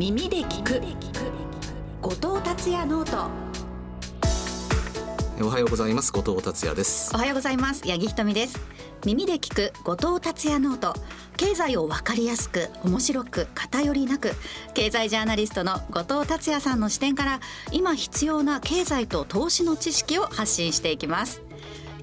耳で聴く。後藤達也 note。おはようございます。後藤達也です。おはようございます。八木ひとみです。耳で聴く。後藤達也 note。経済をわかりやすく面白く偏りなく経済ジャーナリストの後藤達也さんの視点から今必要な経済と投資の知識を発信していきます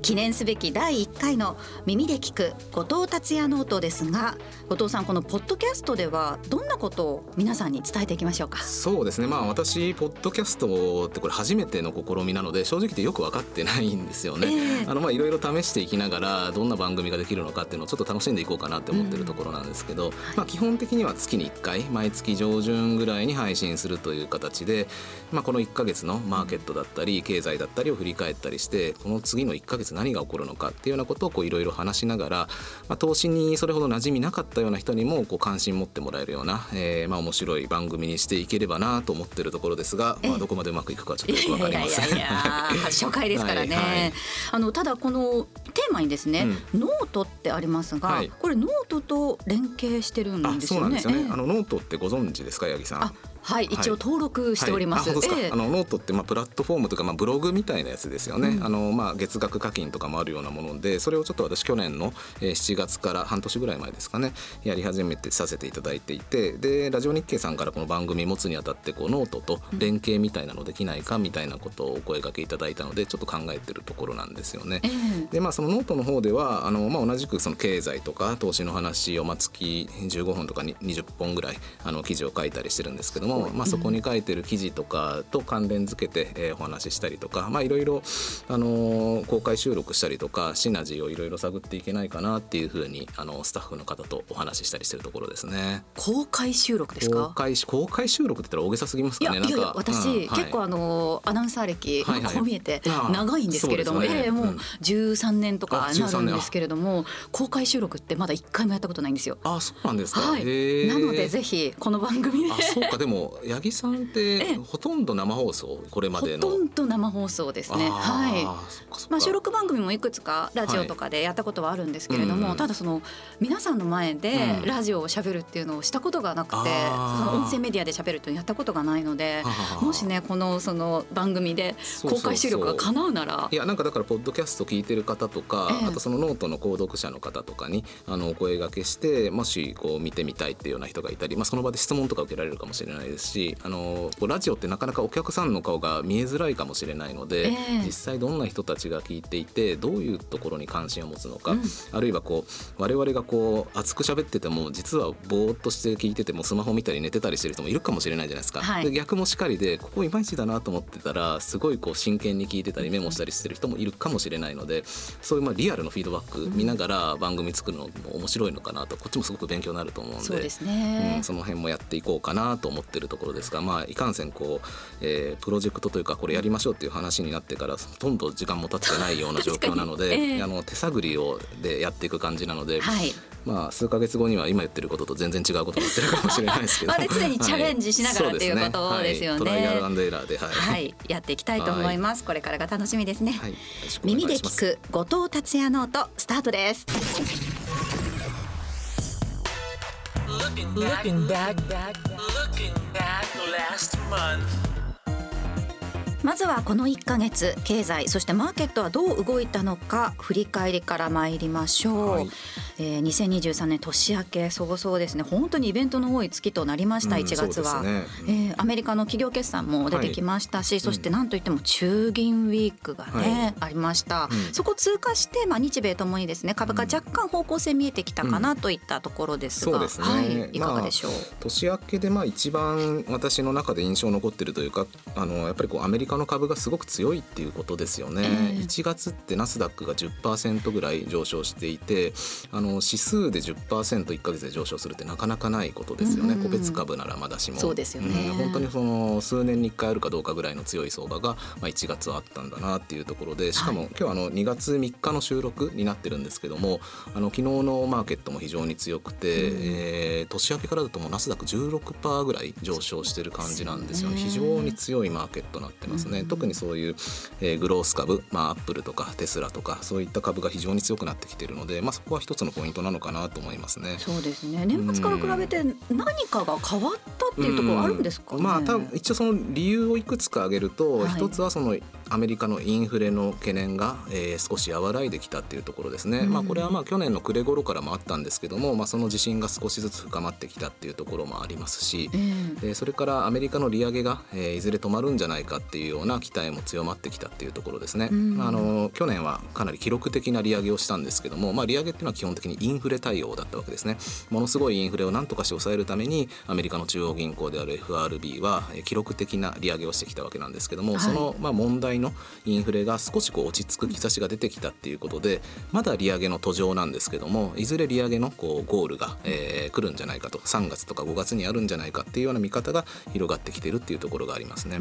記念すべき第1回の耳で聴く後藤達也ノートですが後藤さんこのポッドキャストではどんなことを皆さんに伝えていきましょうか？そうですね。まあ私ポッドキャストってこれ初めての試みなので正直言ってよく分かってないんですよね、えー、あのまあいろいろ試していきながらどんな番組ができるのかっていうのをちょっと楽しんでいこうかなって思ってるところなんですけど、うん、まあ基本的には月に1回毎月上旬ぐらいに配信するという形でまあこの1ヶ月のマーケットだったり経済だったりを振り返ったりしてこの次の1ヶ月何が起こるのかっていうようなことをいろいろ話しながら、まあ、投資にそれほど馴染みなかったような人にもこう関心持ってもらえるような、えー、まあ面白い番組にしていければなと思ってるところですが、まあ、どこまでうまくいくかちょっとよくわかりません。初回ですからね、はいはい、あのただこのテーマにですね、うん、ノートってありますが、はい、これノートと連携してるんですよね。そうなんですよね。あのノートってご存知ですか八木さん？はい、一応登録しております。はいはい、ああのノートってまあプラットフォームとかまあブログみたいなやつですよね。うん、あのまあ月額課金とかもあるようなもので、それをちょっと私去年の7月から半年ぐらい前ですかね、やり始めてさせていただいていて、でラジオ日経さんからこの番組持つにあたってこうノートと連携みたいなのできないかみたいなことをお声掛けいただいたので、ちょっと考えてるところなんですよね。えー、でまあそのノートの方ではあのまあ同じくその経済とか投資の話をまあ月15本とか20本ぐらいあの記事を書いたりしてるんですけども、まあそこに書いてる記事とかと関連付けて、えー、お話ししたりとかまあいろいろ、あのー、公開収録したりとかシナジーをいろいろ探っていけないかなっていうふうにあのスタッフの方とお話ししたりしてるところですね。公開収録ですか？公開公開収録って言ったら大げさすぎますかね？いやいや私、うんはい、結構あのアナウンサー歴、はいはい、こう見えて長いんですけれども、ね、えー、もう13年とかなるんですけれども、公開収録ってまだ一回もやったことないんですよ。あそうなんですか、はい、なのでぜひこの番組であそうか。でも八木さんってほとんど生放送これまでの。ほとんど生放送ですね。はい。まあ収録番組もいくつかラジオとかでやったことはあるんですけれども、はい、ただその皆さんの前でラジオをしゃべるっていうのをしたことがなくて、うん、その音声メディアでしゃべるっていうのやったことがないのでもしねこのその番組で公開収録が叶うなら。いやなんかだからポッドキャスト聞いてる方とか、ええ、あとそのノートの購読者の方とかにあのお声がけしてもしこう見てみたいっていうような人がいたり、まあ、その場で質問とか受けられるかもしれないですしあのラジオってなかなかお客さんの顔が見えづらいかもしれないので、えー、実際どんな人たちが聞いていてどういうところに関心を持つのか、うん、あるいはこう我々がこう熱く喋ってても実はぼーっとして聞いててもスマホ見たり寝てたりしてる人もいるかもしれないじゃないですか。はい、で逆もしかりでここいまいちだなと思ってたらすごいこう真剣に聞いてたりメモしたりしてる人もいるかもしれないのでそういうまあリアルのフィードバック見ながら番組作るのも面白いのかなとこっちもすごく勉強になると思うんでそうですね、うん、その辺もやっていこうかなと思ってるところですがまあいかんせんこう、えー、プロジェクトというかこれやりましょうっていう話になってからほとんど時間も経ってないような 状況なので、えー、あの手探りをでやっていく感じなので、はい、まあ数か月後には今言ってることと全然違うことになってるかもしれないですけど あれ常にチャレンジしながら、はい、っていうことですよね。はい、トライアルアンドエラーで、はい、はい、やっていきたいと思います。これからが楽しみですね。耳で聞く後藤達也ノートスタートです。Looking back, looking back last month. まずはこの1ヶ月経済そしてマーケットはどう動いたのか振り返りから参りましょう、はい、えー、2023年年明け早々ですね。本当にイベントの多い月となりました1月は、うんね。うん、えー、アメリカの企業決算も出てきましたし、はい、そして何といっても中銀ウィークがね、はい、ありました、うん、そこ通過して、まあ、日米ともにですね株価若干方向性見えてきたかなといったところですが、ね、はい、いかがでしょう、まあ、年明けでまあ一番私の中で印象残ってるというかあのやっぱりこうアメリカの株がすごく強いっていうことですよね、えー、1月ってナスダックが10%ぐらい上昇していてあの指数で 10%1 か月で上昇するってなかなかないことですよね、うん、個別株ならまだしも。そうですよね、うん、本当にその数年に1回あるかどうかぐらいの強い相場が、まあ、1月はあったんだなっていうところでしかも、今日あの2月3日の収録になってるんですけどもあの昨日のマーケットも非常に強くて、うん、えー、年明けからだともうナスダック16%ぐらい上昇してる感じなんですよね。非常に強いマーケットになってますね、特にそういう、えー、グロース株、まあ、アップルとかテスラとかそういった株が非常に強くなってきているので、まあ、そこは一つのポイントなのかなと思いますね。そうですね。年末から比べて何かが変わったっっていうところあるんですか、ね、まあ多分一応その理由をいくつか挙げると、はい、一つはそのアメリカのインフレの懸念が、えー、少し和らいできたっていうところですね、うん、まあ、これはまあ去年の暮れ頃からもあったんですけども、まあ、その自信が少しずつ深まってきたっていうところもありますし、うん、でそれからアメリカの利上げが、えー、いずれ止まるんじゃないかっていうような期待も強まってきたっていうところですね、うん、あの去年はかなり記録的な利上げをしたんですけども、まあ、利上げっていうのは基本的にインフレ対応だったわけですね。ものすごいインフレを何とかして抑えるためにアメリカの中央銀行である FRB は記録的な利上げをしてきたわけなんですけども、はい、そのまあ問題のインフレレが少しこう落ち着く兆しが出てきたっていうことでまだ利上げの途上なんですけどもいずれ利上げのこうゴールが、えー、来るんじゃないかと3月とか5月にあるんじゃないかっていうような見方が広がってきてるっていうところがありますね。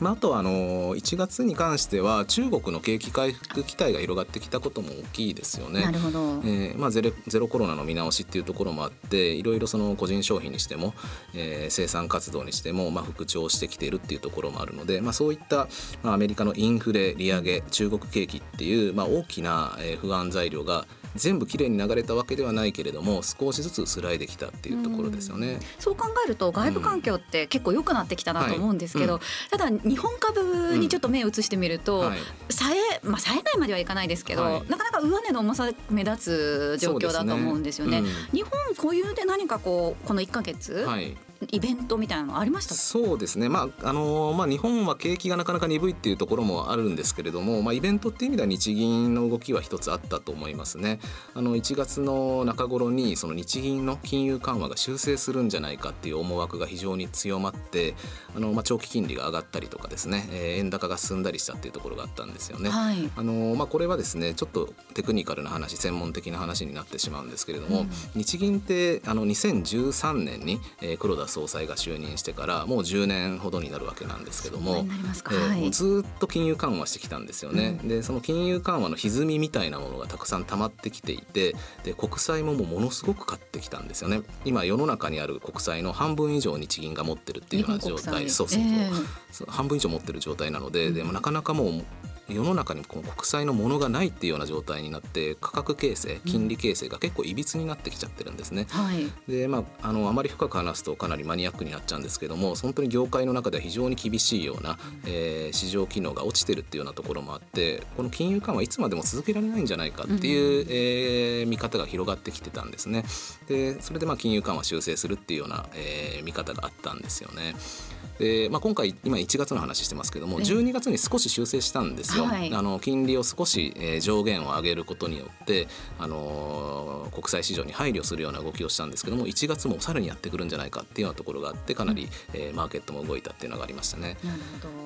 まあ、あとはあの1月に関しては中国の景気回復期待が広がってきたことも大きいですよね。なるほど、えーまあ、ゼロゼロコロナの見直しっていうところもあっていろいろその個人消費にしても、えー、生産活動にしても、まあ、復調してきているっていうところもあるので、まあ、そういった、まあ、アメリカのインフレ利上げ中国景気っていう、まあ、大きな、え不安材料が全部きれいに流れたわけではないけれども少しずつ薄らいできたっていうところですよね。うそう考えると外部環境って結構良くなってきたなと思うんですけど、うん。はいうん、ただ日本株にちょっと目を移してみると、うん。はい、さえまあ冴えないまではいかないですけど、はい、なかなか上値の重さ目立つ状況だと思うんですよね。ね。日本固有で何かこうこの1か月、はいイベントみたいなのありました？そうですね、まああのまあ、日本は景気がなかなか鈍いっていうところもあるんですけれども、まあ、イベントっていう意味では日銀の動きは一つあったと思いますね。あの1月の中頃にその日銀の金融緩和が修正するんじゃないかっていう思惑が非常に強まってあの、まあ、長期金利が上がったりとかですね、えー、円高が進んだりしたっていうところがあったんですよね。はい、あのまあ、これはですねちょっとテクニカルな話専門的な話になってしまうんですけれども、うん、日銀ってあの2013年に、えー、黒田総裁が就任してからもう10年ほどになるわけなんですけども、えー、もうずっと金融緩和してきたんですよね。うん、でその金融緩和の歪みみたいなものがたくさん溜まってきていてで国債ももうものすごく買ってきたんですよね。今世の中にある国債の半分以上日銀が持ってるっていうような状態。そうそうそう、えー、半分以上持ってる状態なので、うん、でもなかなかもう世の中にこの国債のものがないっていうような状態になって価格形成金利形成が結構いびつになってきちゃってるんですね。はい、でまああのあまり深く話すとかなりマニアックになっちゃうんですけども本当に業界の中では非常に厳しいような、えー、市場機能が落ちてるっていうようなところもあってこの金融緩和いつまでも続けられないんじゃないかっていう、うん、えー、見方が広がってきてたんですね。でそれでまあ金融緩和修正するっていうような、えー、見方があったんですよね。で、まあ、今回今1月の話してますけども12月に少し修正したんですよ。はい、あの金利を少し、えー、上限を上げることによって、あのー、国際市場に配慮するような動きをしたんですけども1月もさらにやってくるんじゃないかっていうようなところがあってかなり、えー、マーケットも動いたっていうのがありましたね。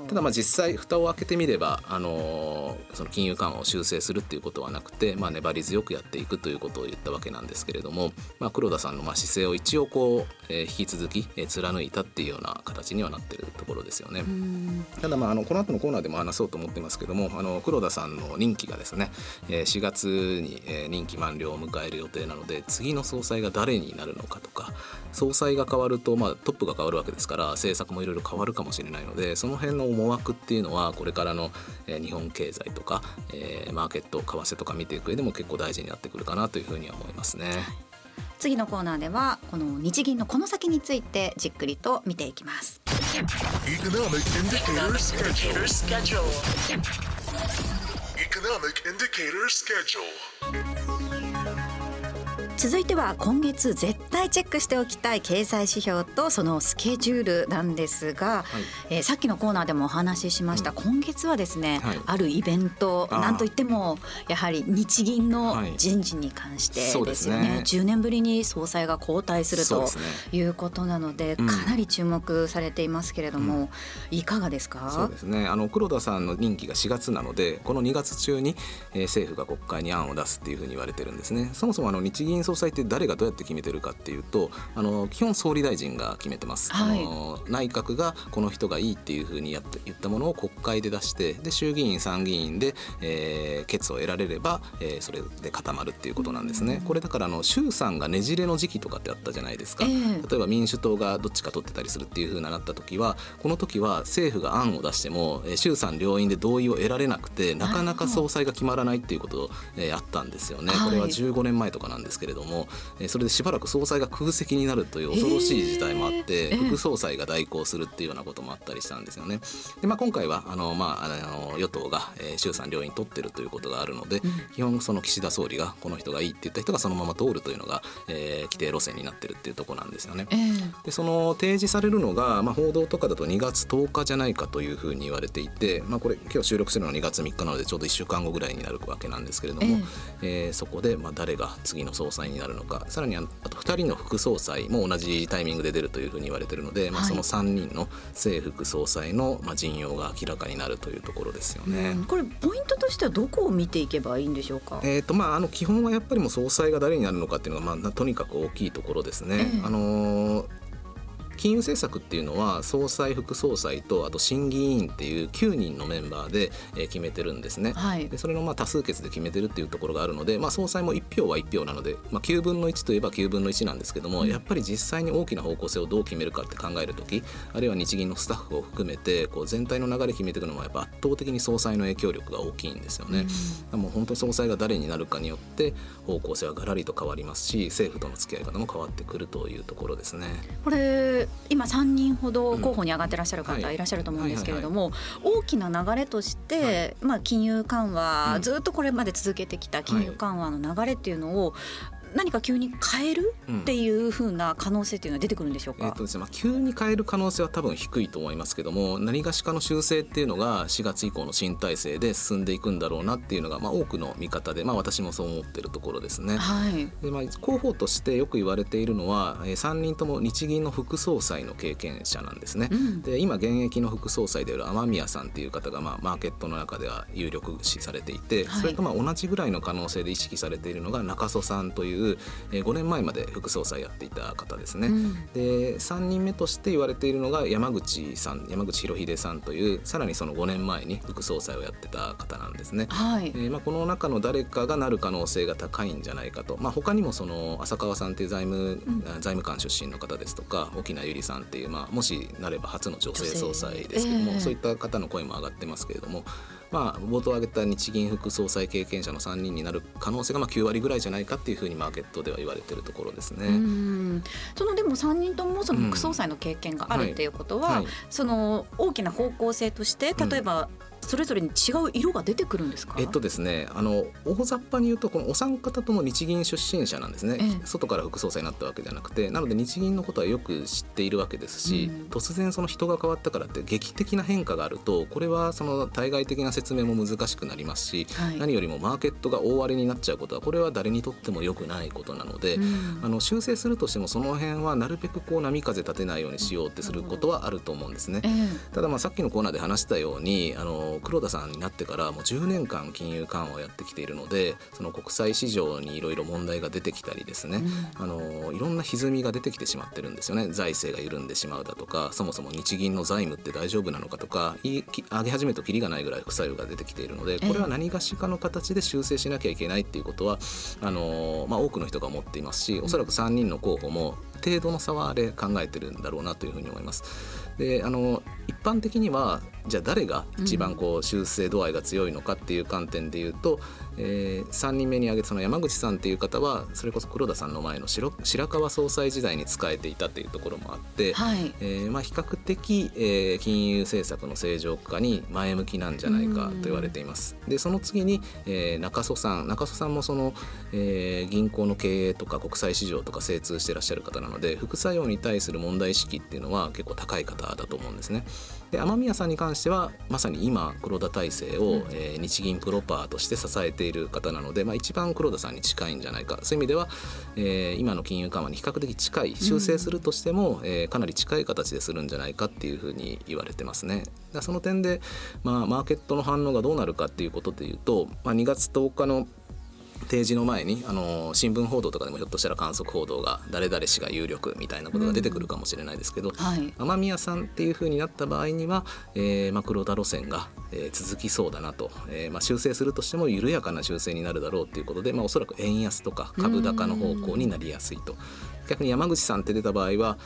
ただまあ実際蓋を開けてみれば、あのー、その金融緩和を修正するっていうことはなくて、まあ、粘り強くやっていくということを言ったわけなんですけれども、まあ、黒田さんのまあ姿勢を一応こう、えー、引き続き、えー、貫いたっていうような形にはなってるところですよね。ただまああのこの後のコーナーでも話そうと思ってますけどもあの黒田さんの任期がですね、えー、4月に、えー、任期満了を迎える予定なので次の総裁が誰になるのかとか総裁が変わると、まあ、トップが変わるわけですから政策もいろいろ変わるかもしれないのでその辺の思惑っていうのはこれからの、えー、日本経済とか、えー、マーケット為替とか見ていく上でも結構大事になってくるかなというふうには思いますね。次のコーナーではこの日銀のこの先についてじっくりと見ていきます。続いては今月絶対チェックしておきたい経済指標とそのスケジュールなんですが、はい、えー、さっきのコーナーでもお話ししました、うん、今月はですね、はい、あるイベントなんといってもやはり日銀の人事に関してですよね,、はい、ね。10年ぶりに総裁が交代するということなので、かなり注目されていますけれども、うん、いかがですか？そうですね。あの黒田さんの任期が4月なのでこの2月中に、えー、政府が国会に案を出すっていうふうに言われてるんですね。そもそもあの日銀総裁って誰がどうやって決めてるかっていうとあの基本総理大臣が決めてます、はい、あの内閣がこの人がいいっていうふうにやって言ったものを国会で出してで衆議院参議院で、えー、決を得られれば、えー、それで固まるっていうことなんですね、これだからあの衆参がねじれの時期とかってあったじゃないですか、えー、例えば民主党がどっちか取ってたりするっていうふうになった時はこの時は政府が案を出しても、えー、衆参両院で同意を得られなくてなかなか総裁が決まらないっていうことを、えー、あったんですよね、これは15年前とかなんですけれどども、えー、それでしばらく総裁が空席になるという恐ろしい事態もあって、副総裁が代行するっていうようなこともあったりしたんですよね。でまあ、今回はあの、まあ、あの与党が、えー、衆参両院取ってるということがあるので、うん、基本その岸田総理がこの人がいいって言った人がそのまま通るというのが、えー、規定路線になってるっていうところなんですよね。えー、でその提示されるのが、まあ、報道とかだと2月10日じゃないかというふうに言われていて、まあ、これ今日収録してるのは2月3日なのでちょうど1週間後ぐらいになるわけなんですけれども、えー、えー、そこでまあ誰が次の総裁になるのかさらにあと2人の副総裁も同じタイミングで出るというふうに言われているので、まあ、その3人の正副総裁のまあ陣容が明らかになるというところですよね。これポイントとしてはどこを見ていけばいいんでしょうか？えっ、ー、とまああの基本はやっぱりもう総裁が誰になるのかっていうのがまあとにかく大きいところですね。えー、あのー金融政策っていうのは総裁副総裁とあと審議委員っていう9人のメンバーで、え決めてるんですね。はい、でそれのまあ多数決で決めてるっていうところがあるので、まあ、総裁も1票は1票なので、まあ、9分の1といえば9分の1なんですけども、うん、やっぱり実際に大きな方向性をどう決めるかって考える時あるいは日銀のスタッフを含めてこう全体の流れ決めていくのもやっぱ圧倒的に総裁の影響力が大きいんですよね。うん、もう本当に総裁が誰になるかによって方向性はがらりと変わりますし政府との付き合い方も変わってくるというところですね。これ今3人人ほど候補に上がってらっしゃる方い。らっしゃると思うんですけれども大きな流れとして、まあ、金融緩和、ずっとこれまで続けてきた金融緩和の流れっていうのを何か急に変える？っていうふうな可能性っていうのは出てくるんでしょうか、えーとですねまあ、急に変える可能性は多分低いと思いますけども何がしかの修正っていうのが4月以降の新体制で進んでいくんだろうなっていうのが、まあ、多くの見方で、まあ、私もそう思ってるところですね。はい、でまあ、候補としてよく言われているのは、えー、3人とも日銀の副総裁の経験者なんですね。うん、で今現役の副総裁である雨宮さんっていう方が、まあ、マーケットの中では有力視されていて、はい、それとまあ同じぐらいの可能性で意識されているのが中曽さんという、えー、5年前まで副総裁やっていた方ですね、うん、で3人目として言われているのが山口さん山口博秀さんというさらにその5年前に副総裁をやってた方なんですね、はい、えー、まあ、この中の誰かがなる可能性が高いんじゃないかと、まあ、他にもその浅川さんっていう財務、うん、財務官出身の方ですとか沖縄百合さんっていう、まあ、もしなれば初の女性総裁ですけども、えー、そういった方の声も上がってますけれども。まあ、冒頭挙げた日銀副総裁経験者の3人になる可能性がまあ9割ぐらいじゃないかっていうふうにマーケットでは言われてるところですね。そのでも3人ともその副総裁の経験があるっていうことは、うんはい。はい、その大きな方向性として例えば、それぞれに違う色が出てくるんですか？えっとですね、あの大雑把に言うとこのお三方とも日銀出身者なんですね。ええ、外から副総裁になったわけじゃなくて、なので日銀のことはよく知っているわけですし、うん、突然その人が変わったからって劇的な変化があると、これはその対外的な説明も難しくなりますし、はい、何よりもマーケットが大荒れになっちゃうことはこれは誰にとっても良くないことなので、うん、あの修正するとしてもその辺はなるべくこう波風立てないようにしようってすることはあると思うんですね。え、ただまあさっきのコーナーで話したように、あの黒田さんになってからもう10年間金融緩和をやってきているのでその国際市場にいろいろ問題が出てきたりですね、うん、あのいろんな歪みが出てきてしまってるんですよね。財政が緩んでしまうだとかそもそも日銀の財務って大丈夫なのかとか上げ始めるときりがないぐらい副作用が出てきているのでこれは何がしかの形で修正しなきゃいけないっていうことはあの、まあ、多くの人が思っていますしおそらく3人の候補も程度の差はあれ考えてるんだろうなというふうに思います。であの一般的にはじゃあ誰が一番こう修正度合いが強いのかっていう観点で言うと、えー、3人目に挙げたその山口さんっていう方はそれこそ黒田さんの前の白川総裁時代に仕えていたというところもあって、はい、えー、まあ、比較的、えー、金融政策の正常化に前向きなんじゃないかと言われています。でその次に、えー、中曽さん中曽さんもその、えー、銀行の経営とか国際市場とか精通してらっしゃる方なので副作用に対する問題意識っていうのは結構高い方だと思うんですね。で雨宮さんに関してはまさに今黒田体制を、うん、えー、日銀プロパーとして支えている方なので、まあ、一番黒田さんに近いんじゃないか。そういう意味では、えー、今の金融緩和に比較的近い修正するとしても、うん、えー、かなり近い形でするんじゃないかっていうふうに言われてますね。その点で、まあ、マーケットの反応がどうなるかっていうことでいうと、まあ、2月10日の提示の前にあの新聞報道とかでもひょっとしたら観測報道が誰々氏が有力みたいなことが出てくるかもしれないですけど、うんはい、雨宮さんっていうふうになった場合には、えーまあ、黒田路線が、えー、続きそうだなと、えーまあ、修正するとしても緩やかな修正になるだろうということで、まあ、おそらく円安とか株高の方向になりやすいと。逆に山口さんって出た場合は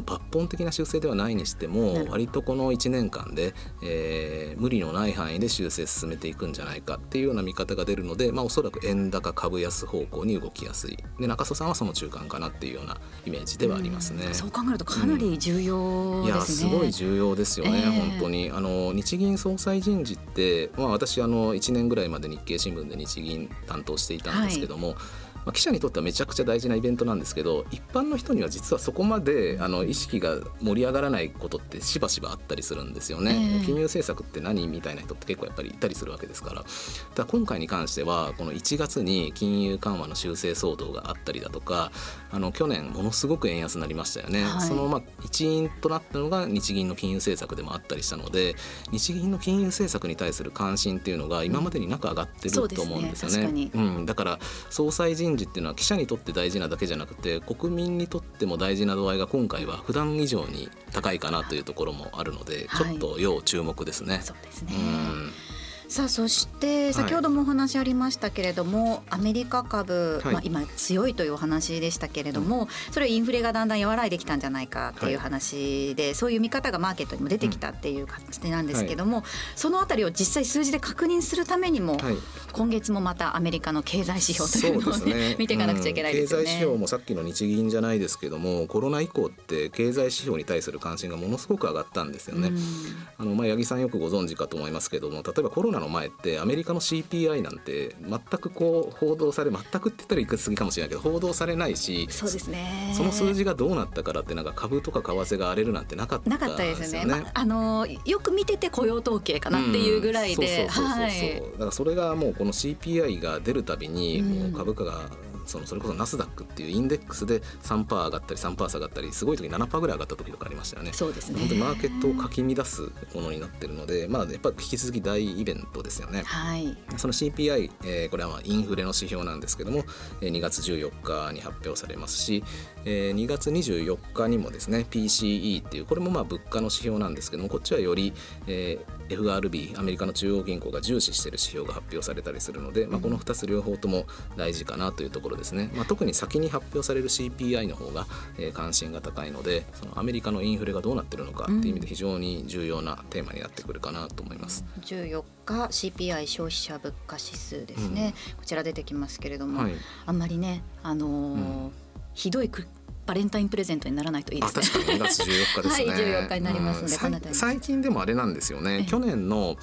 抜本的な修正ではないにしても割とこの1年間で、えー、無理のない範囲で修正進めていくんじゃないかっていうような見方が出るので、まあ、おそらく円高株安方向に動きやすい。で中曽さんはその中間かなっていうようなイメージではありますね。うそう考えるとかなり重要、ね。うん、いやすごい重要ですよね、えー、本当に。あの日銀総裁人事って、まあ、私あの1年ぐらいまで日経新聞で日銀担当していたんですけども、はいまあ、記者にとってはめちゃくちゃ大事なイベントなんですけど一般の人には実はそこまであの意識が盛り上がらないことってしばしばあったりするんですよね。えー、金融政策って何みたいな人って結構やっぱりいたりするわけですから。だ今回に関してはこの1月に金融緩和の修正騒動があったりだとかあの去年ものすごく円安になりましたよね、はい、そのまあ一因となったのが日銀の金融政策でもあったりしたので日銀の金融政策に対する関心っていうのが今までになく上がってると思うんですよね。うん、ね。うん、だから総裁人事っていうのは記者にとって大事なだけじゃなくて国民にとっても大事な度合いが今回は普段以上に高いかなというところもあるので、ちょっと要注目ですね。そうですね、うんさあそして先ほどもお話ありましたけれども、はい、アメリカ株、はい、まあ、今強いというお話でしたけれども、それはインフレがだんだん和らいできたんじゃないかっていう話で、はい、そういう見方がマーケットにも出てきたっていう感じなんですけども、そのあたりを実際数字で確認するためにも、今月もまたアメリカの経済指標というのをね、ね。見ていかなくちゃいけないですよね、経済指標もさっきの日銀じゃないですけどもコロナ以降って経済指標に対する関心がものすごく上がったんですよね。あのまあ八木さんよくご存知かと思いますけども例えばコロナの前ってアメリカの CPI なんて全くこう報道され全くって言ったらいくつぎかもしれないけど報道されないしそうですね。その数字がどうなったからってなんか株とか為替が荒れるなんてなかったなかったですね、まあ、あのよく見てて雇用統計かなっていうぐらいでだからそれがもうこの CPI が出るたびにもう株価がそのそれこそナスダックっていうインデックスで3%上がったり3%下がったりすごい時に7%ぐらい上がった時とかありましたよね。そうですね本当にマーケットをかき乱すものになってるので、まあ、やっぱ引き続き大イベントですよね。はい、その CPI、えー、これはまあインフレの指標なんですけども、えー、2月14日に発表されますし、えー、2月24日にもですね PCE っていうこれもまあ物価の指標なんですけどもこっちはより、えー、FRB アメリカの中央銀行が重視している指標が発表されたりするので、まあ、この2つ両方とも大事かなというところですね、まあ、特に先に発表される CPI の方が、えー、関心が高いのでそのアメリカのインフレがどうなってるのかっていう意味で非常に重要なテーマになってくるかなと思います。14日 CPI 消費者物価指数ですね、うん、こちら出てきますけれども、はい、あんまりねあのーうん。ひどいバレンタインプレゼントにならないといいですね。確かに2月14日ですね。はい、14日になりますので、うん、最近でもあれなんですよね。去年の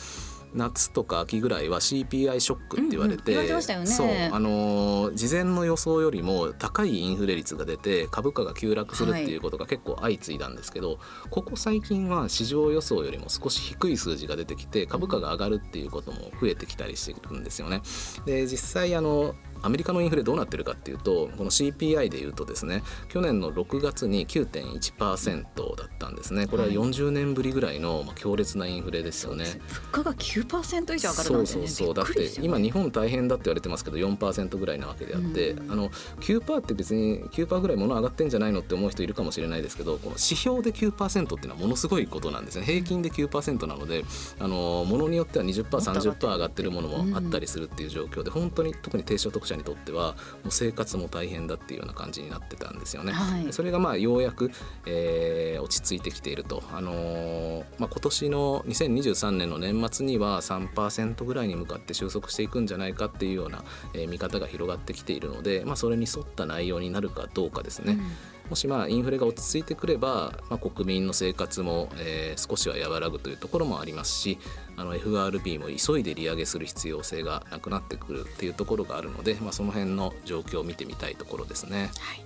夏とか秋ぐらいは CPI ショックって言われて、うんうん、ね、そうあの事前の予想よりも高いインフレ率が出て株価が急落するっていうことが結構相次いだんですけど、はい、ここ最近は市場予想よりも少し低い数字が出てきて株価が上がるっていうことも増えてきたりしてるんですよね。で実際あのアメリカのインフレどうなってるかっていうとこの CPI でいうとですね去年の6月に9.1%だったんですね。これは40年ぶりぐらいの、まあ、強烈なインフレですよね、物価が9%以上上がるなんて、ね、そうそうそう。だって今日本大変だって言われてますけど4%ぐらいなわけであって、あの9%って別に9%ぐらい物上がってんじゃないのって思う人いるかもしれないですけどこの指標で9%っていうのはものすごいことなんですね。平均で9%なのであの物によっては 20%30% 上がってる。ものもあったりするっていう状況で本当に特に低所得者にとってはもう生活も大変だっていうような感じになってたんですよね。はい、それがまあようやく、えー、落ち着いてきていると、あのー、まあ、今年の2023年の年末には3%ぐらいに向かって収束していくんじゃないかっていうような、えー、見方が広がってきているので、まあ、それに沿った内容になるかどうかですね。うんもしまあインフレが落ち着いてくれば、まあ、国民の生活も、えー、少しは和らぐというところもありますしあの FRB も急いで利上げする必要性がなくなってくるっていうところがあるので、まあ、その辺の状況を見てみたいところですね。はい.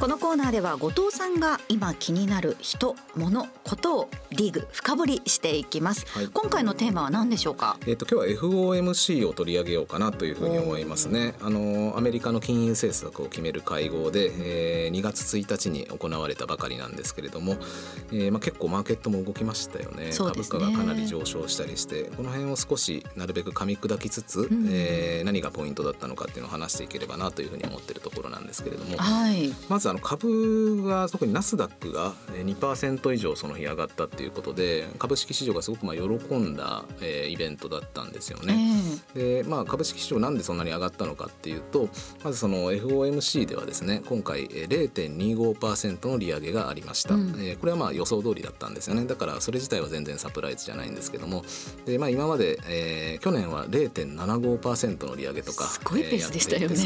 このコーナーでは後藤さんが今気になる人、物、ことをリーグ深掘りしていきます、はい、今回のテーマは何でしょうか？えっ、ー、と今日は FOMC を取り上げようかなというふうに思いますね。あのアメリカの金融政策を決める会合で、えー、2月1日に行われたばかりなんですけれども、えー、まあ結構マーケットも動きましたよね、ね、株価がかなり上昇したりしてこの辺を少しなるべく噛み砕きつつ、うん、えー、何がポイントだったのかっていうのを話していければなというふうに思っているところなんですけれども、はい、まずずあの株が特にナスダックが2%以上その日上がったっていうことで株式市場がすごくまあ喜んだ、えー、イベントだったんですよね。えー、でまあ株式市場なんでそんなに上がったのかっていうとまずその FOMC ではですね今回0.25%の利上げがありました、うん、えー、これはまあ予想通りだったんですよね。だからそれ自体は全然サプライズじゃないんですけども。で、まあ、今まで、えー、去年は0.75%の利上げとかすごいペースでしたよね、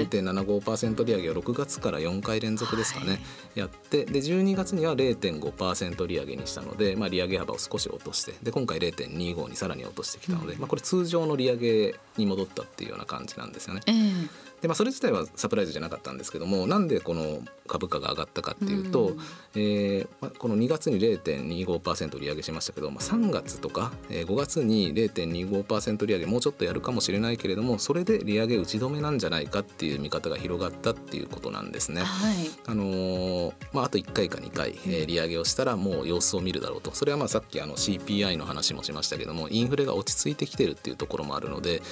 えー、0.75%利上げを6月から4回連続ですかね、はい、やってで12月には0.5%利上げにしたので、まあ、利上げ幅を少し落としてで今回0.25にさらに落としてきたので、うん、まあ、これ通常の利上げに戻ったっていうような感じなんですよね。えーでまあ、それ自体はサプライズじゃなかったんですけどもなんでこの株価が上がったかっていうと、うん、えー、まあ、この2月に0.25%利上げしましたけど、まあ、3月とか、えー、5月に0.25%利上げもうちょっとやるかもしれないけれどもそれで利上げ打ち止めなんじゃないかっていう見方が広がったっていうことなんですね。はい、あのー、まあ、あと1回か2回、えー、利上げをしたらもう様子を見るだろうと。それはまあさっきあの CPI の話もしましたけどもインフレが落ち着いてきてるっていうところもあるので、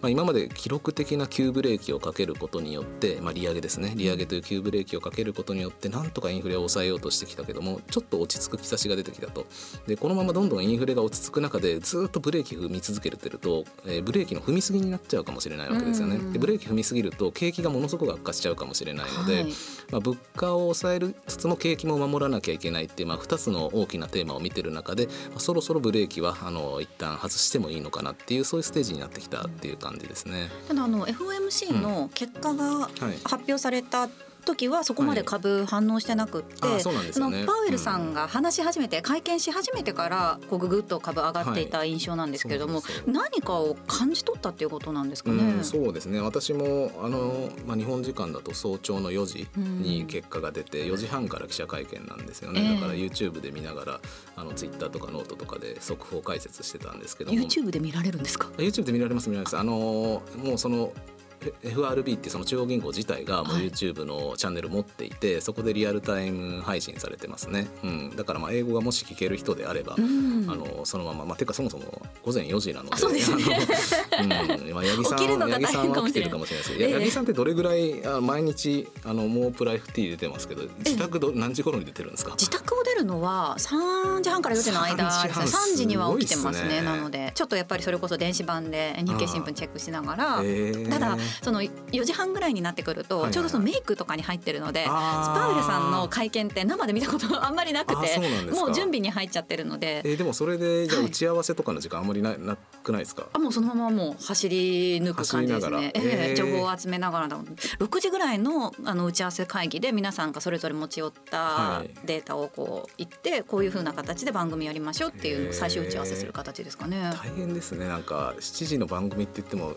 まあ、今まで記録的な急ブレーキをかけることによって、まあ、利上げですね。利上げという急ブレーキをかけることによってなんとかインフレを抑えようとしてきたけどもちょっと落ち着く兆しが出てきたと。でこのままどんどんインフレが落ち着く中でずっとブレーキ踏み続けてると、えー、ブレーキの踏みすぎになっちゃうかもしれないわけですよね。でブレーキ踏みすぎると景気がものすごく悪化しちゃうかもしれないので、はい、まあ、物価を抑えるつつも景気も守らなきゃいけないっていう、まあ、2つの大きなテーマを見てる中で、まあ、そろそろブレーキはあの一旦外してもいいのかなっていうそういうステージになってきたっていう感じですね。ただあの FOMC の結果が発表された時はそこまで株反応してなくって、はい、そのパウエルさんが話し始めて、会見し始めてからこうぐぐっと株上がっていた印象なんですけれども、何かを感じ取ったっていうことなんですかね？うん、そうですね。私もあの、まあ、日本時間だと早朝の4時に結果が出て、4時半から記者会見なんですよね、だから YouTube で見ながらあの Twitter とかノートとかで速報解説してたんですけども。YouTube で見られるんですか？YouTube で見られます見られます。あのもうその FRB ってその中央銀行自体がもう YouTube のチャンネル持っていて、はい、そこでリアルタイム配信されてますね、うん、だからまあ英語がもし聞ける人であれば、うん、あのそのまま、まあ、ていうかそもそも午前4時なのでそうですね。うん。まあ、八木さん八木さんは起きてるかもしれないですけど、えー、八木さんってどれぐらい毎日あのモープライフティー出てますけど自宅ど、何時頃に出てるんですか？自宅るのは3時半から4時の間ですね。3時には起きてますね、ね、なのでちょっとやっぱりそれこそ電子版で日経新聞チェックしながら、えー、ただその4時半ぐらいになってくると、ちょうどそのメイクとかに入ってるのでスパウエルさんの会見って生で見たこと あんまりなくてもう準備に入っちゃってるので、えー、でもそれでじゃあ打ち合わせとかの時間あんまりななくないですか？あもうそのままもう走り抜く感じですね、えー、情報を集めながら6時ぐらいのあの打ち合わせ会議で皆さんがそれぞれ持ち寄ったデータをこう行ってこういうふうな形で番組やりましょうっていう最終打ち合わせする形ですかね。大変ですねなんか7時の番組って言っても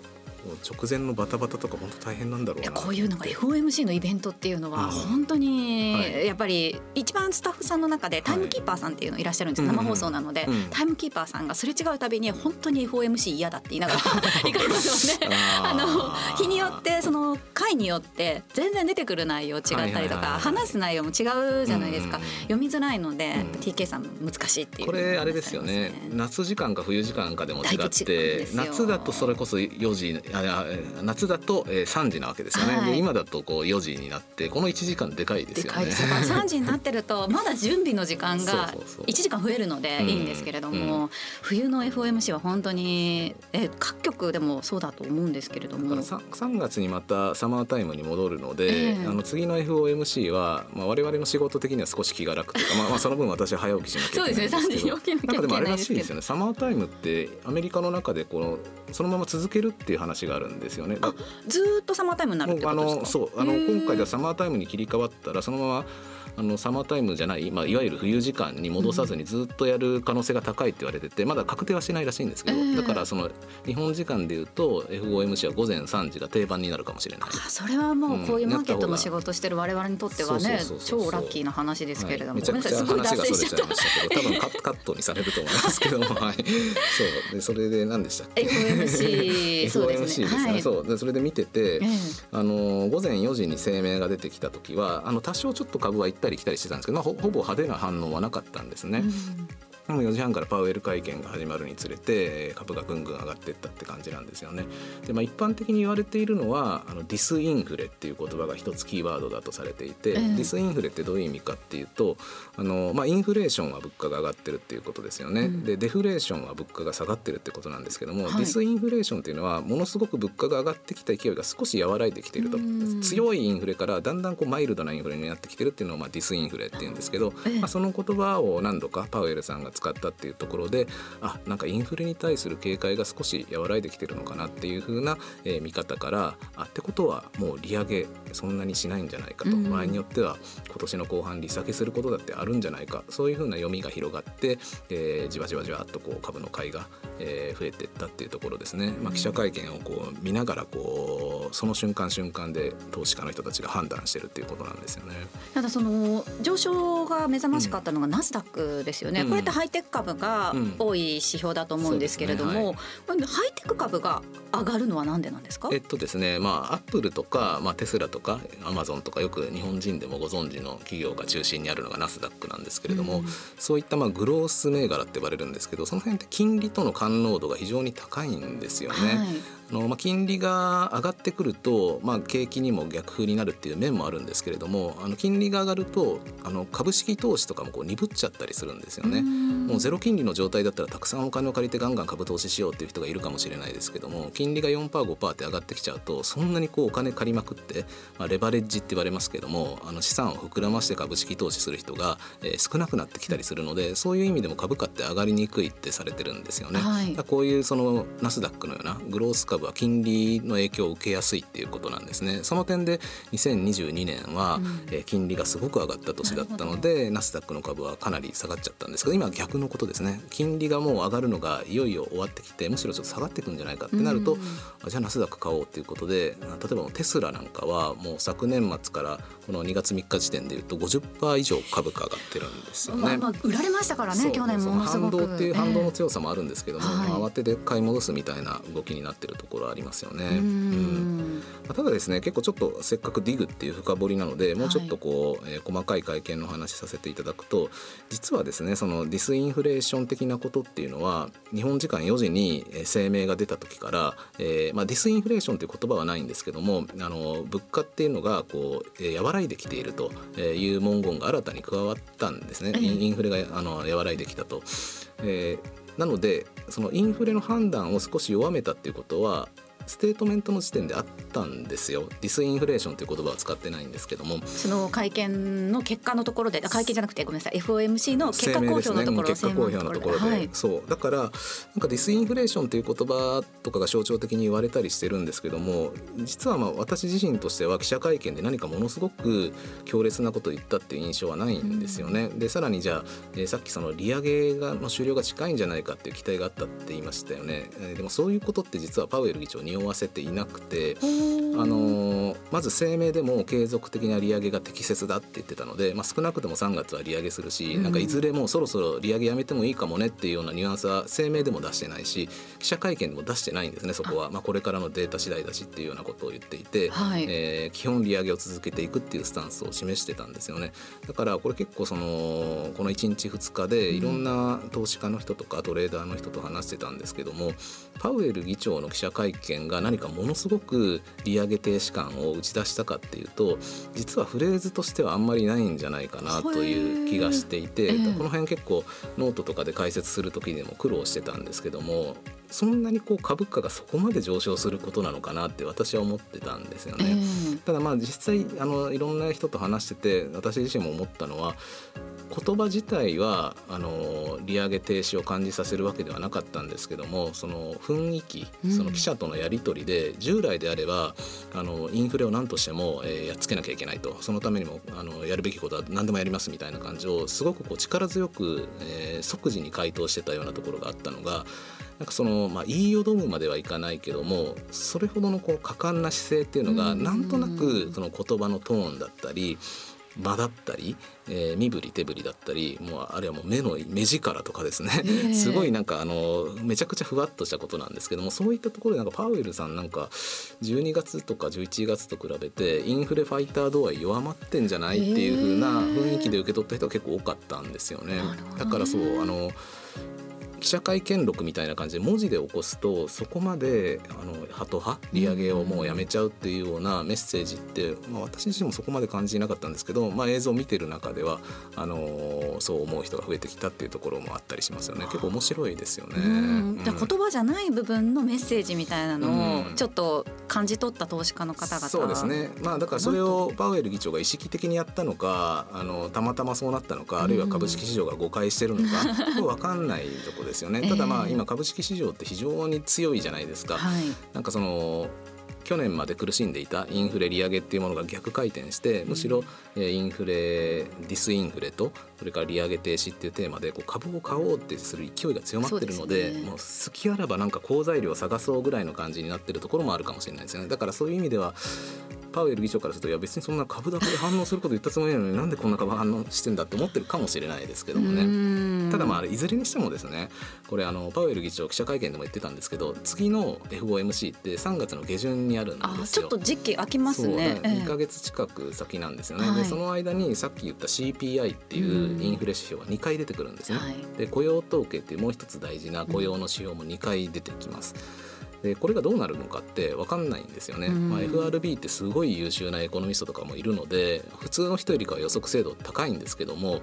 直前のバタバタとか本当大変なんだろうな。こういうのが FOMC のイベントっていうのは本当にやっぱり一番スタッフさんの中でタイムキーパーさんっていうのいらっしゃるんです、はい、生放送なので、うん、タイムキーパーさんがすれ違うたびに本当に FOMC 嫌だって言いながら 行かれますよね。あの日によってその回によって全然出てくる内容違ったりとか、話す内容も違うじゃないですか、読みづらいので、うん、TK さん難しいっていう、これあれですよね。夏時間か冬時間かでも違って夏だとそれこそ4時あ夏だと3時なわけですよね、はい、今だとこう4時になってこの1時間でかいですよね。3時になってると まだ準備の時間が1時間増えるのでいいんですけれども、うん。うん、冬の FOMC は本当にえ各局でもそうだと思うんですけれども。3, 3月にまたサマータイムに戻るので、えー、あの次の FOMC は、まあ、我々の仕事的には少し気が楽というか、まあ、まあその分私は早起きしなきゃいけないんですけど。そうですね。3時に起きなきゃいけないですけど。なんかでもあれらしいですよね。サマータイムってアメリカの中でこのそのまま続けるっていう話があるんですよね。ずっとサマータイムになるってことですか？あのそうあの今回ではサマータイムに切り替わったらそのままあのサマータイムじゃない、まあ、いわゆる冬時間に戻さずにずっとやる可能性が高いって言われててまだ確定はしないらしいんですけど、だからその日本時間でいうと FOMC は午前3時が定番になるかもしれない。あそれはもうこういうマーケットの仕事してる我々にとってはね超ラッキーな話ですけれども、はい、めちゃくちゃ話がそれちゃいましたけど多分カカットにされると思いますけども、はい、そう。でそれで何でしたっけ？FOMC そうですね、はい、そう。でそれで見てて、あの午前4時に声明が出てきた時はあの多少ちょっと株は行ったり来たりしてたんですけど、まあ、ほぼ派手な反応はなかったんですね。もう4時半からパウエル会見が始まるにつれて株がぐんぐん上がっていったって感じなんですよね。でまあ、一般的に言われているのはあのディスインフレっていう言葉が一つキーワードだとされていて、えー、ディスインフレってどういう意味かっていうとあの、まあ、インフレーションは物価が上がってるっていうことですよね。うん、でデフレーションは物価が下がってるってことなんですけども、はい、ディスインフレーションっていうのはものすごく物価が上がってきた勢いが少し和らいできていると。強いインフレからだんだんこうマイルドなインフレになってきてるっていうのをまあディスインフレっていうんですけど、えー、まあ、その言葉を何度かパウエルさんが使ったっていうところであなんかインフレに対する警戒が少し和らいできてるのかなっていう風な、えー、見方からあってことはもう利上げそんなにしないんじゃないかと、うん、場合によっては今年の後半利下げすることだってあるんじゃないか。そういう風な読みが広がって、えー、じわじわじわっとこう株の買いが、えー、増えていったっていうところですね、まあ、記者会見をこう見ながらこうその瞬間瞬間で投資家の人たちが判断してるっていうことなんですよね。ただその上昇が目覚ましかったのがナスダックですよね、うん、これってハイテク株が多い指標だと思うんですけれども、ね。はい、ハイテク株が上がるのはなんでなんですか？えっとですねまあアップルとか、まあ、テスラとかアマゾンとかよく日本人でもご存知の企業が中心にあるのがナスダックなんですけれども、うん、そういったまあグロース銘柄って呼ばれるんですけどその辺って金利との関濃度が非常に高いんですよね。のまあ、金利が上がってくると、まあ、景気にも逆風になるっていう面もあるんですけれどもあの金利が上がるとあの株式投資とかもこう鈍っちゃったりするんですよね。もうゼロ金利の状態だったらたくさんお金を借りてガンガン株投資しようっていう人がいるかもしれないですけども金利が 4%5% って上がってきちゃうとそんなにこうお金借りまくって、まあ、レバレッジって言われますけどもあの資産を膨らまして株式投資する人が、えー、少なくなってきたりするのでそういう意味でも株価って上がりにくいってされてるんですよね。はい、こういうそのナスダックのようなグロース株は金利の影響を受けやすいっていうことなんですね。その点で2022年は、うん、えー、金利がすごく上がった年だったのでナスダックの株はかなり下がっちゃったんですけど今逆のことですね。金利がもう上がるのがいよいよ終わってきてむしろちょっと下がっていくんじゃないかってなると、じゃあナスダック買おうっていうことで例えばテスラなんかはもう昨年末からこの2月3日時点でいうと50%以上株価上がってるんですよね。まあ、まあ売られましたからね去年ものすごく。反動っていう反動の強さもあるんですけども、えー、慌てて買い戻すみたいな動きになってるところありますよね。うん。ただですね結構ちょっとせっかくディグっていう深掘りなのでもうちょっとこう、はい、えー、細かい会見の話させていただくと実はですねそのディスインフレーション的なことっていうのは日本時間4時に声明が出た時から、えーまあ、ディスインフレーションという言葉はないんですけどもあの物価っていうのがこう、えー、和らいできているという文言が新たに加わったんですね、インフレがあの和らいできたと。えー、なのでそのインフレの判断を少し弱めたっていうことはステートメントの時点であったんですよ。ディスインフレーションという言葉は使ってないんですけども。その会見の結果のところで会見じゃなくてごめんなさい FOMC の結果公表のところ、ね、結果公表のところで、はい、そう。だからなんかディスインフレーションという言葉とかが象徴的に言われたりしてるんですけども実はまあ私自身としては記者会見で何かものすごく強烈なことを言ったっていう印象はないんですよね。うん、でさらにじゃあ、えー、さっきその利上げがの終了が近いんじゃないかっていう期待があったって言いましたよね。えー、でもそういうことって実はパウエル議長に匂わせていなくて、あのまず声明でも継続的な利上げが適切だって言ってたので、まあ、少なくとも3月は利上げするし、なんかいずれもうそろそろ利上げやめてもいいかもねっていうようなニュアンスは声明でも出してないし記者会見でも出してないんですねそこは、まあ、これからのデータ次第だしっていうようなことを言っていて、はい、えー、基本利上げを続けていくっていうスタンスを示してたんですよね。だからこれ結構そのこの1日2日でいろんな投資家の人とかトレーダーの人と話してたんですけどもパウエル議長の記者会見が何かものすごく利上げ停止感を打ち出したかっていうと実はフレーズとしてはあんまりないんじゃないかなという気がしていて、この辺結構ノートとかで解説する時でも苦労してたんですけどもそんなにこう株価がそこまで上昇することなのかなって私は思ってたんですよね。ただまあ実際あのいろんな人と話してて私自身も思ったのは言葉自体はあの利上げ停止を感じさせるわけではなかったんですけどもその雰囲気その記者とのやり取りで、従来であればあのインフレを何としても、えー、やっつけなきゃいけないと。そのためにもあのやるべきことは何でもやりますみたいな感じをすごくこう力強く、えー、即時に回答してたようなところがあったのがなんかその、まあ、言いよどむまではいかないけどもそれほどのこう果敢な姿勢っていうのがなんとなくその言葉のトーンだったり間だったり、えー、身振り手振りだったりもうあるいはもう目の目力とかですね、えー、すごいなんかあのめちゃくちゃふわっとしたことなんですけどもそういったところでなんかパウエルさんなんか12月とか11月と比べてインフレファイター度合い弱まってんじゃないっていう風な雰囲気で受け取った人は結構多かったんですよね。だからそうあの記者会見録みたいな感じで文字で起こすとそこまであのハト派？利上げをもうやめちゃうっていうようなメッセージって、まあ、私自身もそこまで感じなかったんですけど、まあ、映像を見てる中ではあのそう思う人が増えてきたっていうところもあったりしますよね。結構面白いですよね。うん、じゃ言葉じゃない部分のメッセージみたいなのをちょっと感じ取った投資家の方々、そうですね、まあ、だからそれをパウエル議長が意識的にやったのかあのたまたまそうなったのかあるいは株式市場が誤解してるのか、分かんないとこですよね。ただまあ今株式市場って非常に強いじゃないですか。はい、なんかその去年まで苦しんでいたインフレ利上げっていうものが逆回転してむしろインフレディスインフレとそれから利上げ停止っていうテーマでこう株を買おうってする勢いが強まってるので、ね、もう好きあらばなんか好材料を探そうぐらいの感じになってるところもあるかもしれないですよね。だからそういう意味ではパウエル議長からするといや別にそんな株高で反応すること言ったつもりなのになんでこんな株反応してんだって思ってるかもしれないですけどもねただまあいずれにしてもですねこれあのパウエル議長記者会見でも言ってたんですけど次の FOMC って3月の下旬にあるんですよ。ちょっと時期空きますね。2か月近く先なんですよね、でその間にさっき言った CPI っていうインフレ指標は2回出てくるんですね、で雇用統計っていうもう一つ大事な雇用の指標も2回出てきます、でこれがどうなるのかって分かんないんですよね、まあ、FRB ってすごい優秀なエコノミストとかもいるので普通の人よりかは予測精度高いんですけども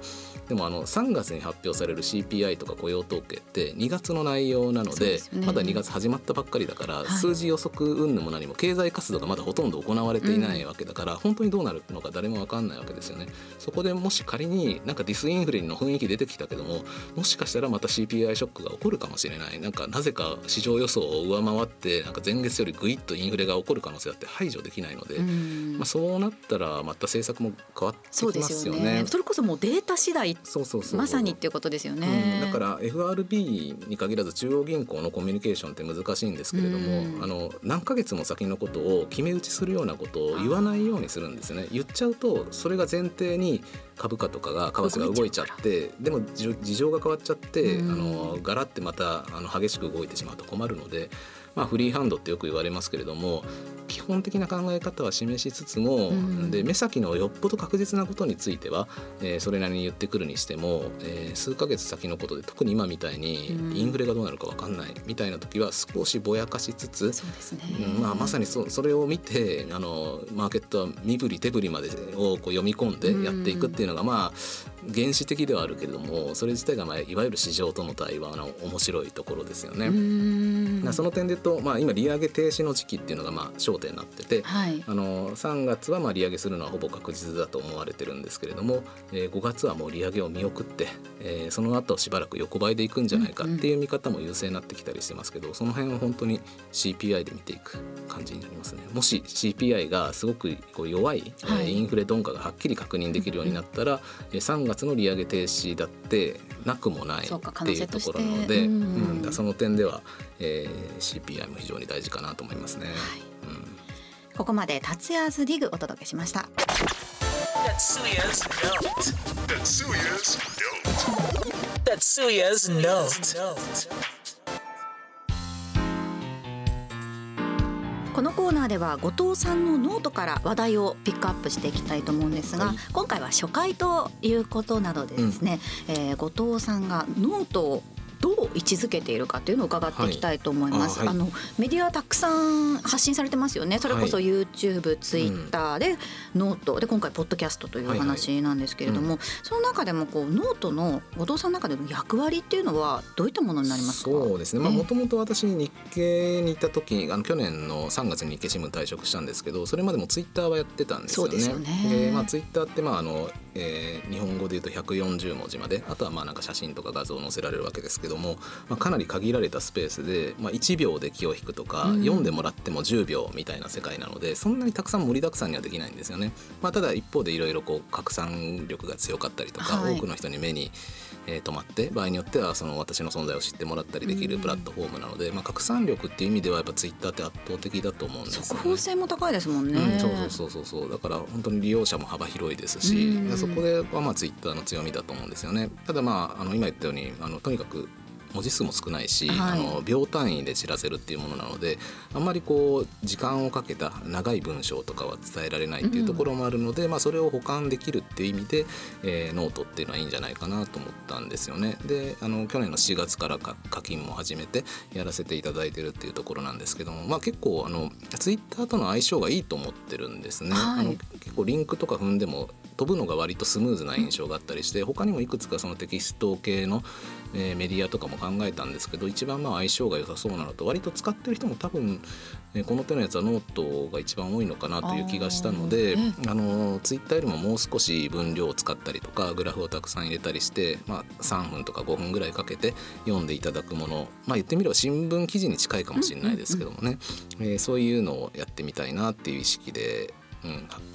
でもあの3月に発表される CPI とか雇用統計って2月の内容なので、ね、まだ2月始まったばっかりだから、はい、数字予測云々も何も経済活動がまだほとんど行われていないわけだから、うん、本当にどうなるのか誰も分かんないわけですよね。そこでもし仮になんかディスインフレの雰囲気出てきたけどももしかしたらまた CPI ショックが起こるかもしれない。なんかなぜか市場予想を上回ってなんか前月よりぐいっとインフレが起こる可能性だって排除できないので、まあ、そうなったらまた政策も変わってきますよね。そね。それこそもうデータ次第。そうそうそうまさにっていうことですよね、うん、だから FRB に限らず中央銀行のコミュニケーションって難しいんですけれども、あの何ヶ月も先のことを決め打ちするようなことを言わないようにするんですよね。言っちゃうとそれが前提に株価とかが為替が動いちゃってでも事情が変わっちゃって、あのガラってまたあの激しく動いてしまうと困るのでまあ、フリーハンドってよく言われますけれども基本的な考え方は示しつつも、うん、で目先のよっぽど確実なことについては、えー、それなりに言ってくるにしても、えー、数ヶ月先のことで特に今みたいにインフレがどうなるか分かんないみたいな時は少しぼやかしつつ、うんまあ、まさにそそれを見てあのマーケットは身振り手振りまでをこう読み込んでやっていくっていうのが、まあ原始的ではあるけれどもそれ自体がまあいわゆる市場との対話の面白いところですよね。その点で言うと、まあ、今利上げ停止の時期っていうのがまあ焦点になってて、はい、あの3月はまあ利上げするのはほぼ確実だと思われてるんですけれども、えー、5月はもう利上げを見送って、えー、その後しばらく横ばいでいくんじゃないかっていう見方も優勢になってきたりしてますけど、その辺は本当に CPI で見ていく感じになりますね。もし CPI がすごくこう弱い、はい、インフレ鈍化がはっきり確認できるようになったら、うん、3月の利上げ停止だってなくもないっていうところなので、うん、うん、その点では、えー、CPI も非常に大事かなと思いますね。はい。うん、ここまで達也's Dig お届けしました。このコーナーでは後藤さんのノートから話題をピックアップしていきたいと思うんですが、はい、今回は初回ということなのでですね、うん、えー、後藤さんがノートをどう位置づけているかというのを伺っていきたいと思います。はい、あはい、あのメディアたくさん発信されてますよね。それこそ YouTube、はい、Twitter でノートで今回ポッドキャストという話なんですけれども、はいはいうん、その中でもこうノートの後藤さんの中での役割っていうのはどういったものになりますか？そうですね。まあもともと私日経にいた時、あの去年の3月に日経新聞退職したんですけど、それまでもツイッターはやってたんですよね。そうですよね。えー、まあツイッターってまああの、えー、日本語で言うと140文字まで、あとはまあなんか写真とか画像を載せられるわけですけども、まあかなり限られたスペースで、まあ、1秒で気を引くとか、うん、読んでもらっても10秒みたいな世界なのでそんなにたくさん盛りだくさんにはできないんですよね。まあ、ただ一方でいろいろ拡散力が強かったりとか、はい、多くの人に目に、えー、止まって場合によってはその私の存在を知ってもらったりできるプラットフォームなので、うん、まあ、拡散力っていう意味ではやっぱツイッターって圧倒的だと思うんですよ、ね、速報性も高いですもんね、うん、そうそうそうそう。だから本当に利用者も幅広いですし、うん、そこではまあツイッターの強みだと思うんですよね。ただまああの今言ったようにあのとにかく文字数も少ないし、はい、あの秒単位で知らせるっていうものなのであんまりこう時間をかけた長い文章とかは伝えられないっていうところもあるので、うん、まあ、それを補完できるっていう意味で、えー、ノートっていうのはいいんじゃないかなと思ったんですよね。であの去年の4月から課金も始めてやらせていただいてるっていうところなんですけども、まあ、結構あのツイッターとの相性がいいと思ってるんですね。はい、あの結構リンクとか踏んでも飛ぶのが割とスムーズな印象があったりして他にもいくつかそのテキスト系の、えー、メディアとかも考えたんですけど一番まあ相性が良さそうなのと割と使ってる人も多分、えー、この手のやつはノートが一番多いのかなという気がしたのであのツイッターよりももう少し分量を使ったりとかグラフをたくさん入れたりして、まあ、3分とか5分ぐらいかけて読んでいただくものまあ言ってみれば新聞記事に近いかもしれないですけどもね、えー、そういうのをやってみたいなっていう意識で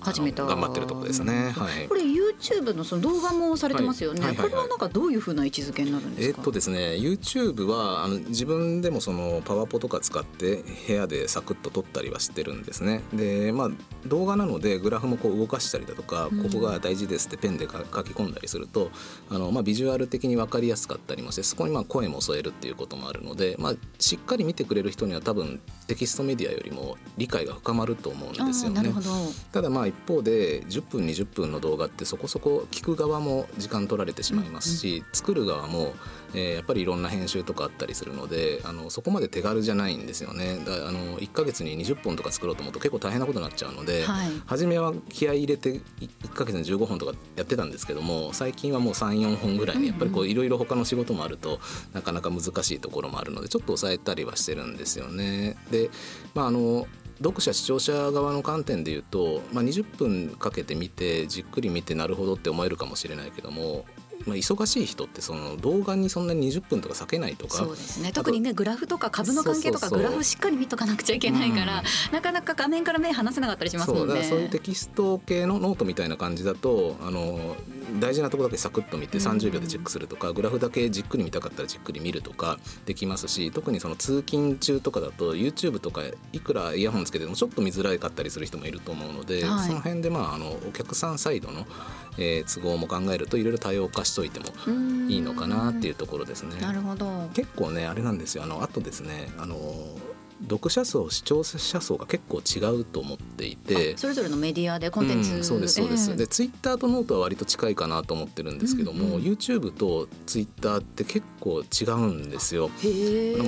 始めた。頑張ってるところですね、はい、これ YouTube のその動画もされてますよね、はいはいはい。はい、これはなんかどういうふうな位置づけになるんですか？えっとですね YouTube はあの自分でもそのパワポとか使って部屋でサクッと撮ったりはしてるんですね。でまあ動画なのでグラフもこう動かしたりだとか、ここが大事ですってペンで書き込んだりするとあの、まあ、ビジュアル的に分かりやすかったりもしてそこにまあ声も添えるっていうこともあるので、まあ、しっかり見てくれる人には多分テキストメディアよりも理解が深まると思うんですよね。ただまあ一方で10分20分の動画ってそこそこ聞く側も時間取られてしまいますし、うんうん、作る側も、えー、やっぱりいろんな編集とかあったりするのであのそこまで手軽じゃないんですよね。だあの1か月に20本とか作ろうと思うと結構大変なことになっちゃうので、はい、初めは気合い入れて1か月に15本とかやってたんですけども最近はもう34本ぐらいにやっぱりこういろいろ他の仕事もあるとなかなか難しいところもあるのでちょっと抑えたりはしてるんですよね。でまああの読者視聴者側の観点で言うと、まあ、20分かけて見てじっくり見てなるほどって思えるかもしれないけどもまあ、忙しい人ってその動画にそんなに20分とか割けないとか。そうですね。特にねグラフとか株の関係とかグラフしっかり見とかなくちゃいけないから、うん、なかなか画面から目離せなかったりしますもんね。そういうテキスト系のノートみたいな感じだとあの大事なところだけサクッと見て30秒でチェックするとか、うん、グラフだけじっくり見たかったらじっくり見るとかできますし特にその通勤中とかだと YouTube とかいくらイヤホンつけてもちょっと見づらかったりする人もいると思うので、はい、その辺でまああのお客さんサイドのえー、都合も考えるといろいろ多様化しといてもいいのかなっていうところですね。なるほど。結構ねあれなんですよ。あのあとですねあの読者層視聴者層が結構違うと思っていて。それぞれのメディアでコンテンツ、うん、そうですそうです、えー、でツイッターとノートは割と近いかなと思ってるんですけども、うんうん、YouTube とツイッターって結構違うんですよ。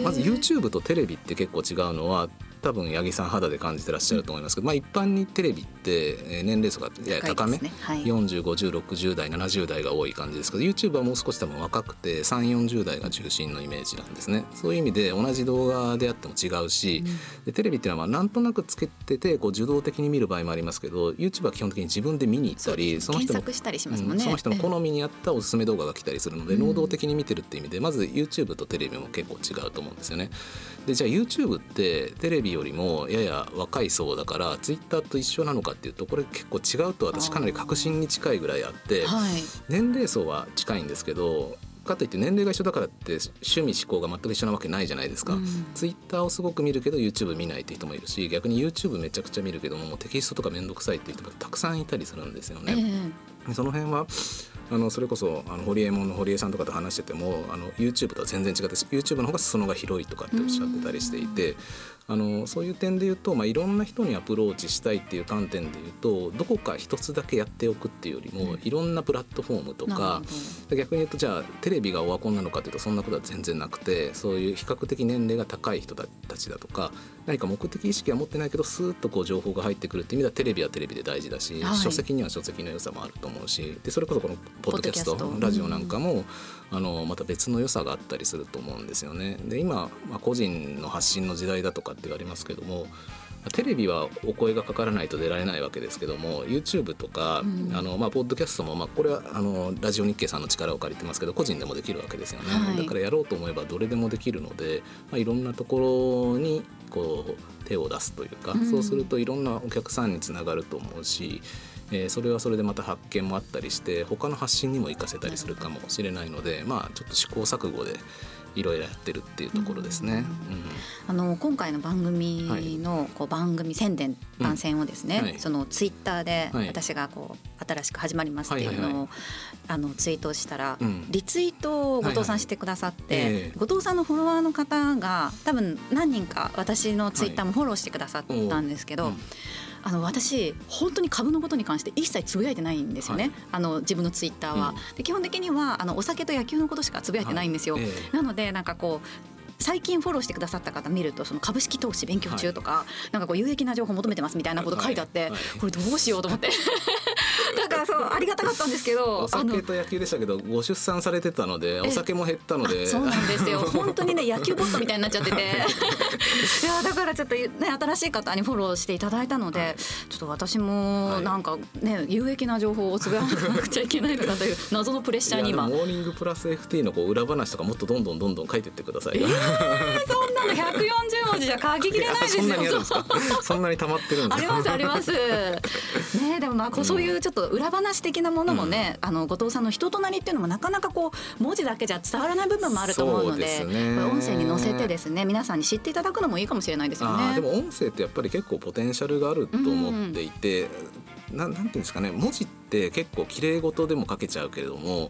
まず YouTube とテレビって結構違うのは多分八木さん肌で感じてらっしゃると思いますけど、まあ、一般にテレビって年齢層がやや高め、ね。はい、405060代70代が多い感じですけど YouTube はもう少し多分若くて3 4 0代が中心のイメージなんですね。そういう意味で同じ動画であっても違うし、うん、でテレビっていうのはまあなんとなくつけててこう受動的に見る場合もありますけど YouTube は基本的に自分で見に行ったりその人の、ね。うん、その人の好みに合ったおすすめ動画が来たりするので、能動的に見てるっていう意味でまず YouTube とテレビも結構違うと思うんですよね。でじゃあ YouTube ってテレビよりもやや若い層だからツイッターと一緒なのかっていうとこれ結構違うと私かなり確信に近いぐらいあって、はい、年齢層は近いんですけどかといって年齢が一緒だからって趣味思考が全く一緒なわけないじゃないですか、うん、ツイッターをすごく見るけど YouTube 見ないっていう人もいるし逆に YouTube めちゃくちゃ見るけどもテキストとか面倒くさいっていう人もたくさんいたりするんですよね。えー、その辺はあのそれこそあの堀江門の堀江さんとかと話しててもあの YouTube とは全然違って YouTube の方が裾野が広いとかっておっしゃってたりしていてあのそういう点で言うと、まあ、いろんな人にアプローチしたいっていう観点で言うとどこか一つだけやっておくっていうよりも、いろんなプラットフォームとか逆に言うとじゃあテレビがオワコンなのかというとそんなことは全然なくてそういう比較的年齢が高い人たちだとか何か目的意識は持ってないけどスーッとこう情報が入ってくるっていう意味ではテレビはテレビで大事だし、はい、書籍には書籍の良さもあると思うしでそれこそこのポッドキャストラジオなんかも、あのまた別の良さがあったりすると思うんですよね。で今、まあ、個人の発信の時代だとかって言われますけどもテレビはお声がかからないと出られないわけですけども YouTube とか、うん、あのまあ、ポッドキャストも、まあ、これはあのラジオ日経さんの力を借りてますけど個人でもできるわけですよね、はい、だからやろうと思えばどれでもできるので、まあ、いろんなところにこう手を出すというか、うん、そうするといろんなお客さんにつながると思うし。えー、それはそれでまた発見もあったりして他の発信にも生かせたりするかもしれないのでまあちょっと試行錯誤でいろいろやってるっていうところですね。あの今回の番組のこう番組宣伝番宣をですね、はい、そのツイッターで私がこう新しく始まりますっていうのをあのツイートしたら、リツイートを後藤さんしてくださって、後藤さんのフォロワーの方が多分何人か私のツイッターもフォローしてくださったんですけど。あの私本当に株のことに関して一切つぶやいてないんですよね、はい、あの自分のツイッターは。うん、で基本的にはあのお酒と野球のことしかつぶやいてないんですよ。はい。えー、なのでなんかこう最近フォローしてくださった方見るとその株式投資勉強中とか、はい、なんかこう有益な情報求めてますみたいなこと書いてあって、はいはい、これどうしようと思って。だからそうありがたかったんですけどお酒と野球でしたけどご出産されてたのでお酒も減ったので。そうなんですよ。本当にね野球ボットみたいになっちゃってて。い。やだからちょっとね新しい方にフォローしていただいたのでちょっと私もなんかね有益な情報をつぶやかなくちゃいけないのかという謎のプレッシャーに今。モーニングプラス FT のこう裏話とかもっとどんどんどんどん書いてってください、えー、そんなの百四十文字じゃ書ききれないですよ。そんなに溜まってるんですありますあります。ねでもまあそういうちょっと裏話的なものもね、うん、あの後藤さんの人となりっていうのもなかなかこう文字だけじゃ伝わらない部分もあると思うので、ね、音声に載せてですね皆さんに知っていただくのもいいかもしれないですよね。でも音声ってやっぱり結構ポテンシャルがあると思っていて、うん、ななんていうんですかね文字って結構綺麗事でも書けちゃうけれども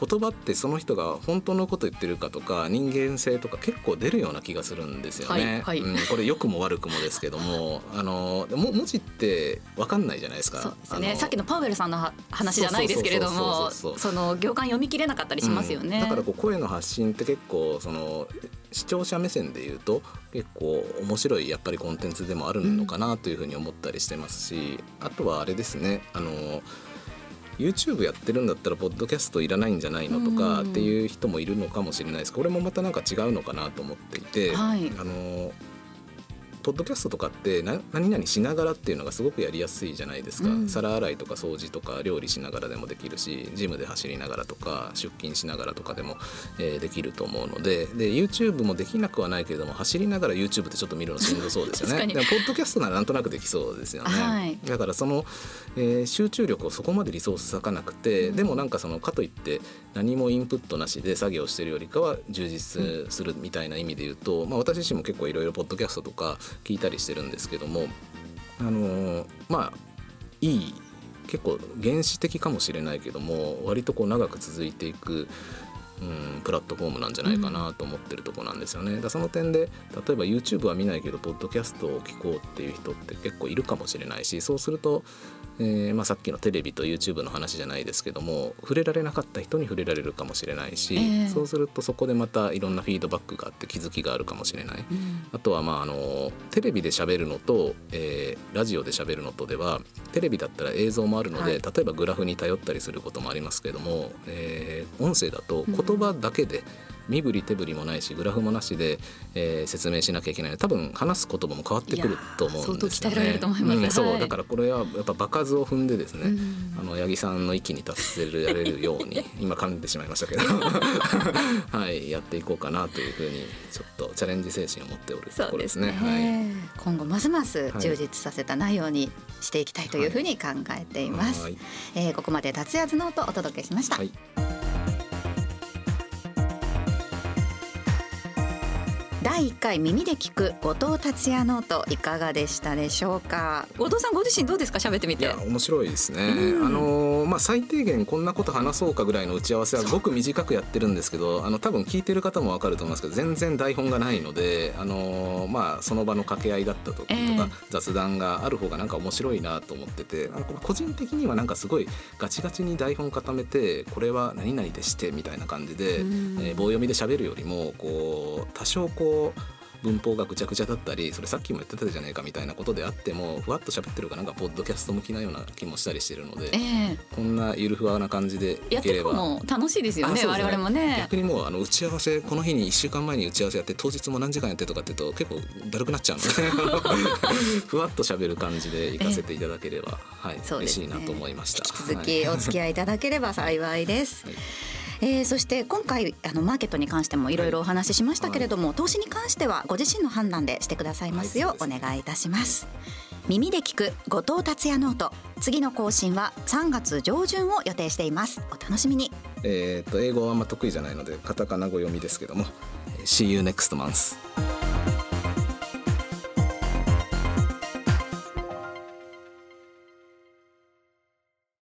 言葉ってその人が本当のこと言ってるかとか人間性とか結構出るような気がするんですよね。はいはい、うん、これ良くも悪くもですけども あのも文字って分かんないじゃないですか。そうですねさっきのパウエルさんの話じゃないですけれどもその行間読み切れなかったりしますよね。うん、だからこう声の発信って結構その視聴者目線で言うと結構面白いやっぱりコンテンツでもあるのかなというふうに思ったりしてますし、あとはあれですねあの YouTube やってるんだったらポッドキャストいらないんじゃないのとかっていう人もいるのかもしれないです。これもまたなんか違うのかなと思っていて、はい、あのポッドキャストとかって何々しながらっていうのがすごくやりやすいじゃないですか、うん、皿洗いとか掃除とか料理しながらでもできるしジムで走りながらとか出勤しながらとかでも、えー、できると思うので。で YouTube もできなくはないけれども走りながら YouTube ってちょっと見るのしんどそうですよね。でもポッドキャストならなんとなくできそうですよね、はい、だからその、えー、集中力をそこまでリソース割かなくて、うん、でもなんかそのかといって何もインプットなしで作業してるよりかは充実するみたいな意味で言うと、まあ、私自身も結構いろいろポッドキャストとか聞いたりしてるんですけどもあのまあいい結構原始的かもしれないけども割とこう長く続いていくうん、プラットフォームなんじゃないかなと思ってるとこなんですよね。だその点で例えば YouTube は見ないけどポッドキャストを聞こうっていう人って結構いるかもしれないしそうするとえーまあ、さっきのテレビと YouTube の話じゃないですけども触れられなかった人に触れられるかもしれないし、えー、そうするとそこでまたいろんなフィードバックがあって気づきがあるかもしれない、うん、あとはまああのテレビで喋るのと、えー、ラジオで喋るのとではテレビだったら映像もあるので、はい、例えばグラフに頼ったりすることもありますけども、えー、音声だと言葉だけで、うん身振り手振りもないしグラフもなしで、えー、説明しなきゃいけない。多分話す言葉も変わってくると思うんですよね。うん、そうだからこれはやっぱ場数を踏んでですね、うん、あの八木さんの域に達せられるように 今噛んでしまいましたけど。はいやっていこうかなというふうにちょっとチャレンジ精神を持っておるところですね。すね。はい、今後ますます充実させた内容にしていきたいというふうに考えています。はい、えー、ここまで達也ノートお届けしました。はい第1回耳で聴く後藤達也ノートいかがでしたでしょうか？後藤さんご自身どうですか？喋ってみて。面白いですね、うん、あのまあ最低限こんなこと話そうかぐらいの打ち合わせはごく短くやってるんですけどあの多分聞いてる方もわかると思いますけど全然台本がないのであのまあその場の掛け合いだった時とか、えー、雑談がある方がなんか面白いなと思ってて個人的にはなんかすごいガチガチに台本固めてこれは何々でしてみたいな感じで、うん、えー、棒読みで喋るよりもこう多少こう文法がぐちゃぐちゃだったりそれさっきも言ってたじゃないかみたいなことであってもふわっと喋ってるかなんかポッドキャスト向きなような気もしたりしてるので、えー、こんなゆるふわな感じでやってるも楽しいですよね、ね、我々もね逆にもうあの打ち合わせこの日に1週間前に打ち合わせやって当日も何時間やってとかって言うと結構だるくなっちゃうのでふわっと喋る感じで行かせていただければ、えー、はい、ね、嬉しいなと思いました。引き続きお付き合いいただければ幸いです。はいえー、そして今回あのマーケットに関してもいろいろお話ししましたけれども、はい、投資に関してはご自身の判断でしてくださいますよ。うお願いいたします。耳で聞く後藤達也ノート。次の更新は3月上旬を予定しています。お楽しみに。えっと英語はあんま得意じゃないのでカタカナ語読みですけども。See you next month